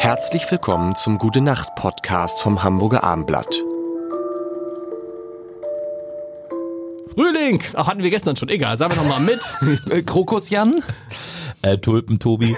Herzlich willkommen zum Gute Nacht Podcast vom Hamburger Armblatt. Frühling! Ach, hatten wir gestern schon. Egal, sagen wir nochmal mit. Äh, Krokus Jan? Äh, Tulpen Tobi.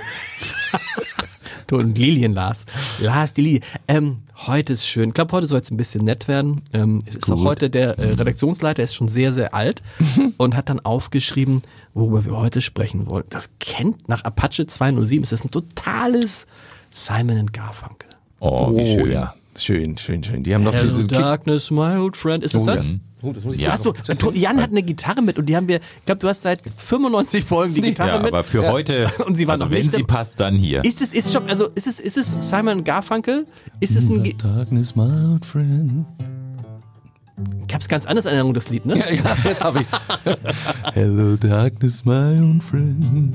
Und Lilien Lars. Lars, die Lilie. Ähm, heute ist schön. Ich glaube, heute soll es ein bisschen nett werden. Ähm, es ist auch heute der äh, Redaktionsleiter, ist schon sehr, sehr alt und hat dann aufgeschrieben, worüber wir heute sprechen wollen. Das kennt nach Apache 207, ist das ein totales Simon Garfunkel. Oh, wie schön. ja. Schön, schön, schön. Die haben doch Hello diese Kick Darkness, my old friend. Ist das das? Jan. Oh, das muss ich Ja. Achso, Jan hat eine Gitarre mit und die haben wir, ich glaube, du hast seit 95 Folgen die Gitarre Ja, mit. aber für heute, Und sie war also noch wenn sie passt, dann hier. Ist es, ist, stopp, also ist es, ist es Simon Garfunkel? Ist es ein, Ge- Darkness, my old friend. ich hab's ganz anders in Erinnerung, das Lied, ne? Ja, ja, jetzt hab ich's. Hello, darkness, my old friend.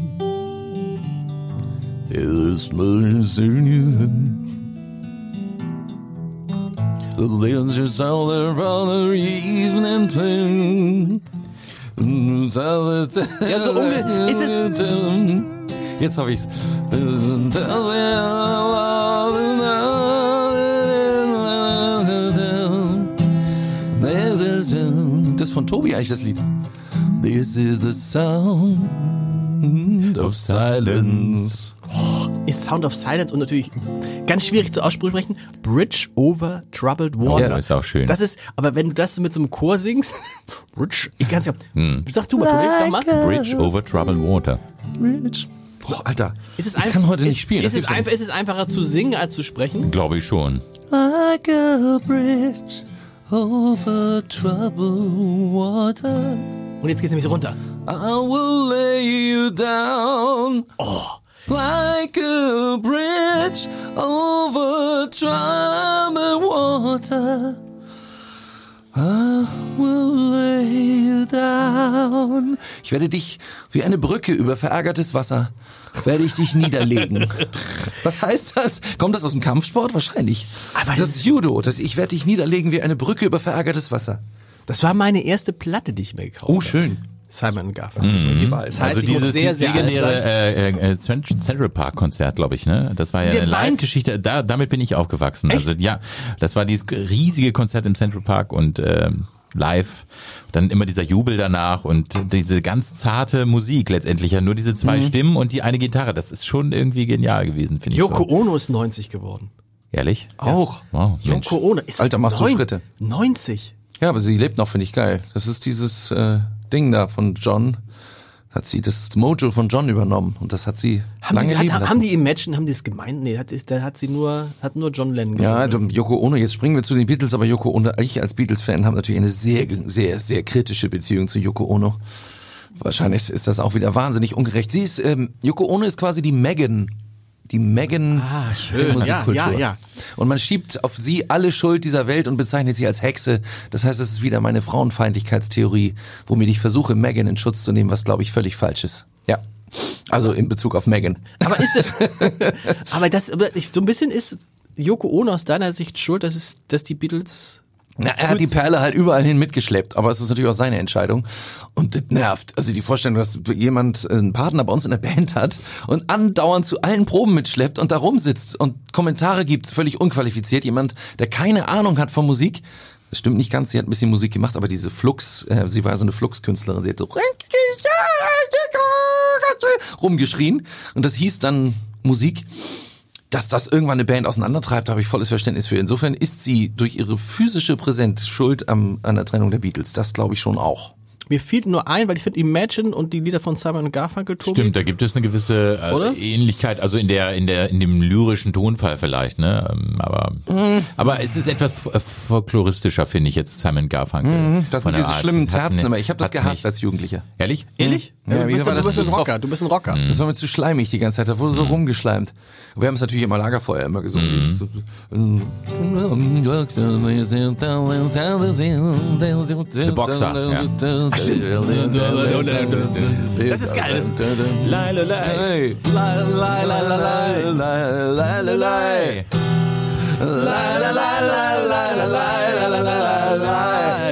It's my soon There's just all the evening thing. Ja, so unge- ist es. Jetzt hab ich's. Das ist von Tobi eigentlich das Lied. This is the sound of silence. Ist Sound of Silence und natürlich ganz schwierig zu aussprechen. Bridge over Troubled Water. Ja, ist auch schön. Das ist, aber wenn du das mit so einem Chor singst, Bridge, ich kann's ja, sag du mal, Tobi, sag mal. Bridge over troubled water. Boah, Alter, Ist es ich kann heute ist, nicht spielen. Ist es, einfach, ist es einfacher zu singen als zu sprechen? Glaube ich schon. Like a bridge over troubled water. Und jetzt geht's nämlich so runter. I will lay you down. Oh. Like a bridge over troubled water. I will lay you down. Ich werde dich wie eine Brücke über verärgertes Wasser werde ich dich niederlegen. Was heißt das? Kommt das aus dem Kampfsport? Wahrscheinlich. Aber das, das ist Judo. Das, ich werde dich niederlegen wie eine Brücke über verärgertes Wasser. Das war meine erste Platte, die ich mir gekauft Oh, habe. schön. Simon Garfunkel. Das heißt, Also ich muss dieses, sehr, dieses sehr legendäre äh, äh, Cent- Central Park Konzert, glaube ich, ne? Das war ja Der eine Live- Live-Geschichte. Da, damit bin ich aufgewachsen. Also ja, das war dieses riesige Konzert im Central Park und ähm, live. Dann immer dieser Jubel danach und diese ganz zarte Musik letztendlich ja nur diese Mhm. zwei Stimmen und die eine Gitarre. Das ist schon irgendwie genial gewesen, finde ich. Yoko So. Ono ist 90 geworden. Ehrlich? Auch. Wow, Mensch. Yoko Ono ist Alter, machst du Schritte. 90. Ja, aber sie lebt noch, finde ich geil. Das ist dieses äh, Ding da von John. Hat sie das Mojo von John übernommen und das hat sie Haben lange die, leben hat, lassen. haben die Imagine, haben die es gemeint? Nee, hat, da hat sie nur, hat nur John Lennon ja, gesungen. Yoko Ono, jetzt springen wir zu den Beatles, aber Yoko Ono, ich als Beatles-Fan habe natürlich eine sehr, sehr, sehr kritische Beziehung zu Yoko Ono. Wahrscheinlich ist das auch wieder wahnsinnig ungerecht. Sie ist, ähm, Yoko Ono ist quasi die Megan, die Megan Ah, schön. der Musikkultur. Ja, ja, ja. Und man schiebt auf sie alle Schuld dieser Welt und bezeichnet sie als Hexe. Das heißt, es ist wieder meine Frauenfeindlichkeitstheorie, womit ich versuche, Megan in Schutz zu nehmen, was glaube ich völlig falsch ist. Ja. Also in Bezug auf Megan. Aber ist es, aber das, aber ich, so ein bisschen ist Yoko Ono aus deiner Sicht schuld, dass es, dass die Beatles Na, er hat die Perle halt überall hin mitgeschleppt, aber es ist natürlich auch seine Entscheidung. Und das nervt. Also die Vorstellung, dass jemand einen Partner bei uns in der Band hat und andauernd zu allen Proben mitschleppt und da rumsitzt und Kommentare gibt, völlig unqualifiziert. Jemand, der keine Ahnung hat von Musik. Das stimmt nicht ganz, sie hat ein bisschen Musik gemacht, aber diese Flux, äh, sie war so eine Flux-Künstlerin, sie hat so rumgeschrien und das hieß dann Musik. Dass das irgendwann eine Band auseinandertreibt, habe ich volles Verständnis für. Insofern ist sie durch ihre physische Präsenz schuld am, an der Trennung der Beatles. Das glaube ich schon auch. Mir fiel nur ein, weil ich finde Imagine und die Lieder von Simon Garfunkel, Tobi, Stimmt, da gibt es eine gewisse Oder? äh, Ähnlichkeit, also in der in der in dem lyrischen Tonfall vielleicht, ne? Ähm, Aber Mhm. aber es ist etwas f- folkloristischer, finde ich jetzt Simon Garfunkel. Das von sind diese Art. schlimmen Das Terzen ne- immer. Ich habe das gehasst nicht- als Jugendlicher. Ehrlich? Ehrlich? Ja, du, mir bist, war du das bist ein Rocker, du bist ein Rocker. Das war mir zu schleimig die ganze Zeit. Da wurde so rumgeschleimt. Wir haben es natürlich immer Lagerfeuer immer gesungen. So- The Boxer, Das ist geil, la, la.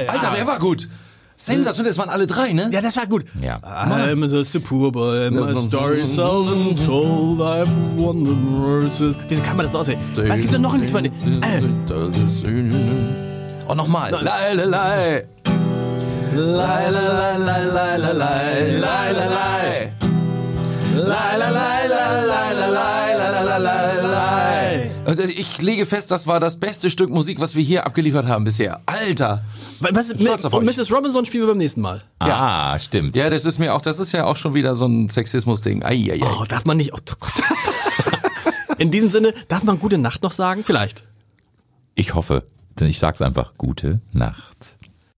Alter, der war gut. Sensationell, das waren alle drei, ne? Ja, das war gut. Ja. I'm just a poor boy, my story seldom told, I've wondered verses. Wieso kann man das aussehen? Was gibt's denn noch ein Lied von? Äh, Oh, nochmal. Lei, lei, lei, lei, lei, lei, lei, lei, lei, lei. Lei, lei, lei, lei, lei, lei, lei, lei, lei, lei, lei. Also ich lege fest, das war das beste Stück Musik, was wir hier abgeliefert haben bisher. Alter. was, Stolz auf und euch. Mrs. Robinson spielen wir beim nächsten Mal. Ah, stimmt. Ja, das ist mir auch, das ist ja auch schon wieder so ein Sexismus-Ding. Ei, ei, ei. Oh, darf man nicht. Oh Gott. In diesem Sinne, darf man gute Nacht noch sagen? Vielleicht. Ich hoffe, denn ich sag's einfach. Gute Nacht.